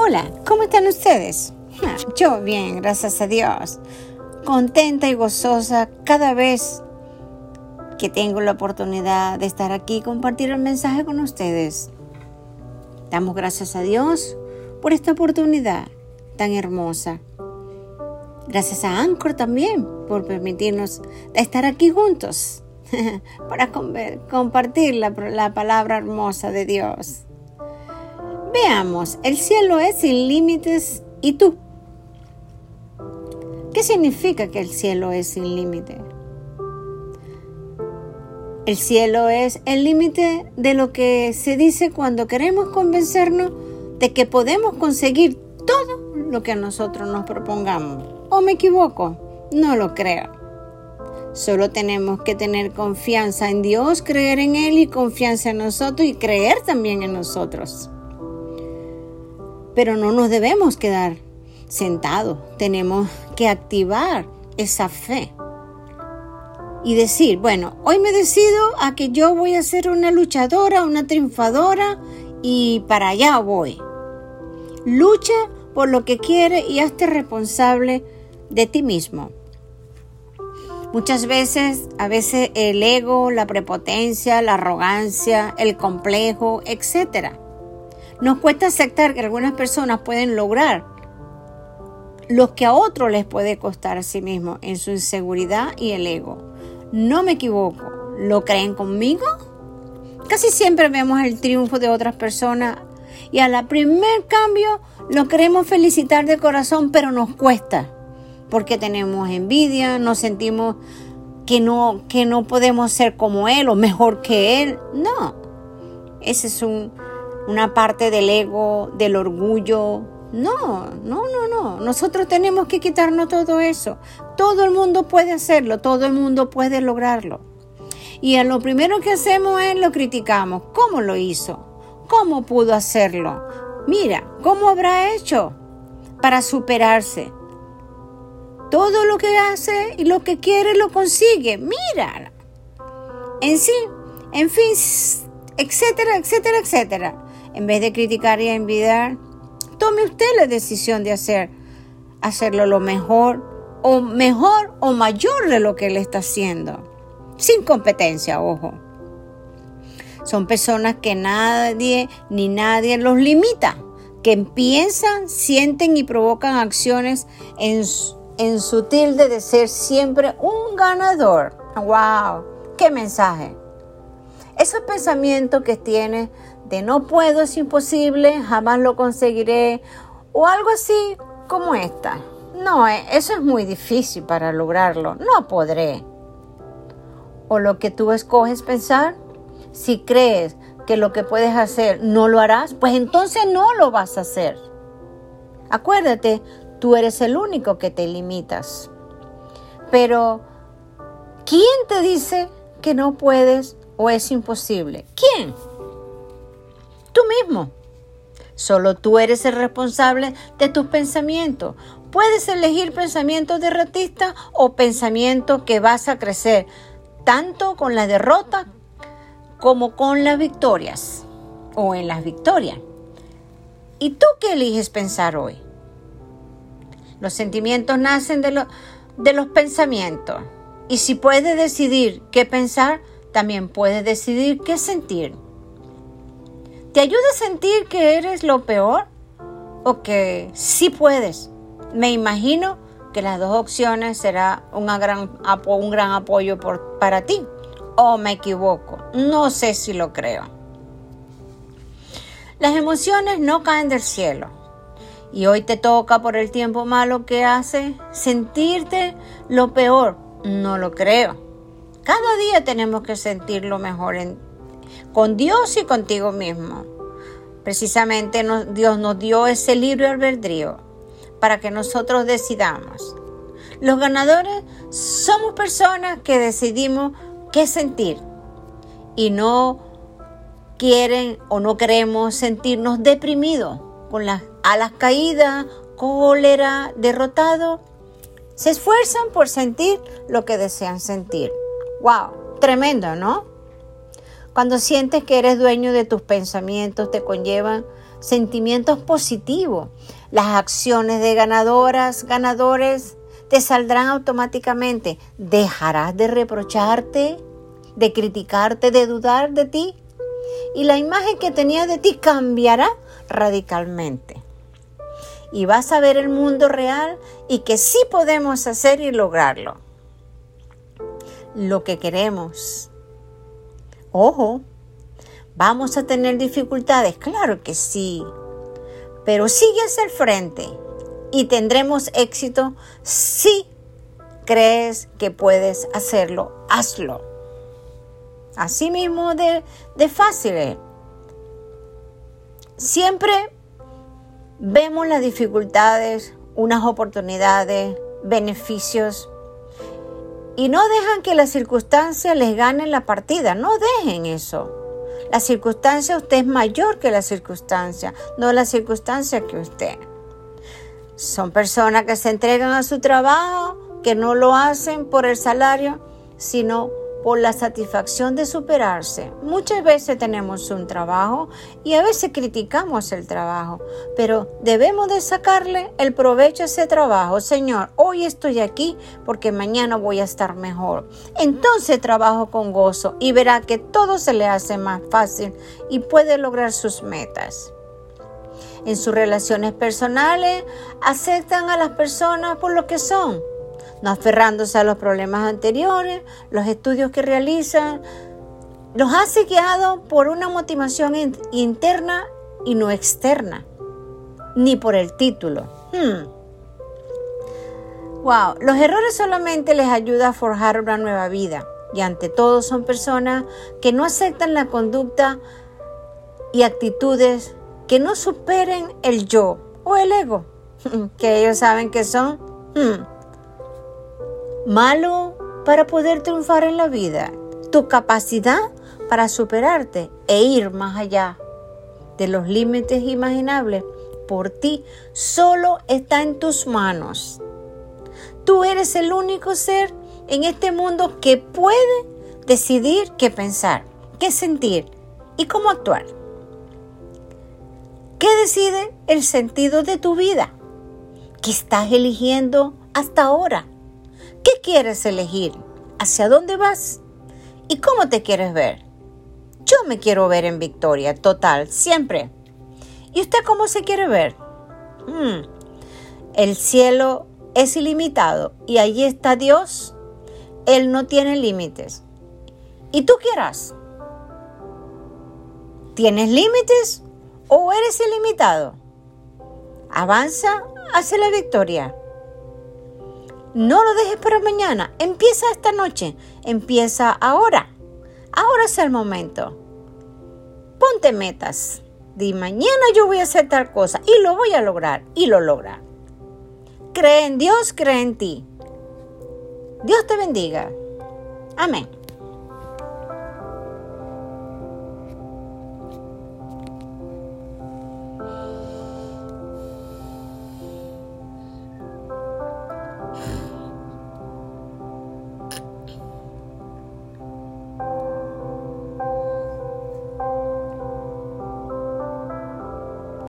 Hola, ¿cómo están ustedes? Ah, yo bien, gracias a Dios. Contenta y gozosa cada vez que tengo la oportunidad de estar aquí y compartir el mensaje con ustedes. Damos gracias a Dios por esta oportunidad tan hermosa. Gracias a Anchor también por permitirnos estar aquí juntos para compartir la, la palabra hermosa de Dios. Veamos, el cielo es sin límites y tú. ¿Qué significa que el cielo es sin límite? El cielo es el límite de lo que se dice cuando queremos convencernos de que podemos conseguir todo lo que nosotros nos propongamos. ¿O me equivoco? No lo creo. Solo tenemos que tener confianza en Dios, creer en Él y confianza en nosotros y creer también en nosotros. Pero no nos debemos quedar sentados, tenemos que activar esa fe y decir, bueno, hoy me decido a que yo voy a ser una luchadora, una triunfadora y para allá voy. Lucha por lo que quiere y hazte responsable de ti mismo. Muchas veces, a veces el ego, la prepotencia, la arrogancia, el complejo, etcétera nos cuesta aceptar que algunas personas pueden lograr lo que a otros les puede costar a sí mismos en su inseguridad y el ego. No me equivoco, ¿lo creen conmigo? Casi siempre vemos el triunfo de otras personas y a la primer cambio lo queremos felicitar de corazón, pero nos cuesta porque tenemos envidia, nos sentimos que no, que no podemos ser como él o mejor que él. No, ese es un, una parte del ego, del orgullo. No, no, no, no. Nosotros tenemos que quitarnos todo eso. Todo el mundo puede hacerlo, todo el mundo puede lograrlo. Y a lo primero que hacemos es lo criticamos. ¿Cómo lo hizo? ¿Cómo pudo hacerlo? Mira, ¿cómo habrá hecho para superarse? Todo lo que hace y lo que quiere lo consigue. Mira. En sí, en fin, etcétera, etcétera, etcétera. En vez de criticar y envidiar, tome usted la decisión de hacer, hacerlo lo mejor o mejor o mayor de lo que él está haciendo. Sin competencia, ojo. Son personas que nadie ni nadie los limita, que piensan, sienten y provocan acciones en, en su tilde de ser siempre un ganador. ¡Wow! ¡Qué mensaje! Esos pensamientos que tiene no puedo, es imposible, jamás lo conseguiré, o algo así como esta. No, eh, eso es muy difícil para lograrlo, no podré. O lo que tú escoges pensar, si crees que lo que puedes hacer no lo harás, pues entonces no lo vas a hacer. Acuérdate, tú eres el único que te limitas. Pero, ¿quién te dice que no puedes o es imposible? ¿Quién? Mismo. Solo tú eres el responsable de tus pensamientos. Puedes elegir pensamientos derrotistas o pensamientos que vas a crecer, tanto con la derrota como con las victorias o en las victorias. ¿Y tú qué eliges pensar hoy? Los sentimientos nacen de, de los pensamientos. Y si puedes decidir qué pensar, también puedes decidir qué sentir. ¿Te ayuda a sentir que eres lo peor o que sí puedes? Me imagino que las dos opciones será un gran apoyo para ti. ¿O me equivoco? No sé si lo creo. Las emociones no caen del cielo. Y hoy te toca por el tiempo malo que hace sentirte lo peor. No lo creo. Cada día tenemos que sentir lo mejor en, con Dios y contigo mismo. Precisamente Dios nos dio ese libre albedrío para que nosotros decidamos. Los ganadores somos personas que decidimos qué sentir y no quieren o no queremos sentirnos deprimidos con las alas caídas, cólera, derrotado. Se esfuerzan por sentir lo que desean sentir. ¡Wow! Tremendo, ¿no? Cuando sientes que eres dueño de tus pensamientos, te conllevan sentimientos positivos. Las acciones de ganadoras, ganadores, te saldrán automáticamente. Dejarás de reprocharte, de criticarte, de dudar de ti. Y la imagen que tenías de ti cambiará radicalmente. Y vas a ver el mundo real y que sí podemos hacer y lograrlo. Lo que queremos. Ojo, ¿vamos a tener dificultades? Claro que sí. Pero sigue hacia el frente y tendremos éxito si crees que puedes hacerlo, hazlo. Así mismo de, de fácil. Siempre vemos las dificultades, unas oportunidades, beneficios y no dejan que las circunstancias les ganen la partida, no dejen eso. La circunstancia usted es mayor que la circunstancia, no la circunstancia que usted. Son personas que se entregan a su trabajo, que no lo hacen por el salario, sino por la satisfacción de superarse. Muchas veces tenemos un trabajo y a veces criticamos el trabajo, pero debemos de sacarle el provecho a ese trabajo. Señor, hoy estoy aquí porque mañana voy a estar mejor. Entonces trabajo con gozo y verá que todo se le hace más fácil y puede lograr sus metas en sus relaciones personales, aceptan a las personas por lo que son, no aferrándose a los problemas anteriores, los estudios que realizan, los hace guiados por una motivación interna y no externa, ni por el título. Hmm. Wow, los errores solamente les ayudan a forjar una nueva vida y ante todo son personas que no aceptan la conducta y actitudes que no superen el yo o el ego, que ellos saben que son hmm, malo para poder triunfar en la vida. Tu capacidad para superarte e ir más allá de los límites imaginables por ti solo está en tus manos. Tú eres el único ser en este mundo que puede decidir qué pensar, qué sentir y cómo actuar. ¿Qué decide el sentido de tu vida? ¿Qué estás eligiendo hasta ahora? ¿Qué quieres elegir? ¿Hacia dónde vas? ¿Y cómo te quieres ver? Yo me quiero ver en victoria, total, siempre. ¿Y usted cómo se quiere ver? Hmm. El cielo es ilimitado y allí está Dios. Él no tiene límites. ¿Y tú quieras? ¿Tienes límites o eres ilimitado. Avanza hacia la victoria. No lo dejes para mañana. Empieza esta noche. Empieza ahora. Ahora es el momento. Ponte metas. Di mañana yo voy a hacer tal cosa y lo voy a lograr y lo logra. Cree en Dios, cree en ti. Dios te bendiga. Amén.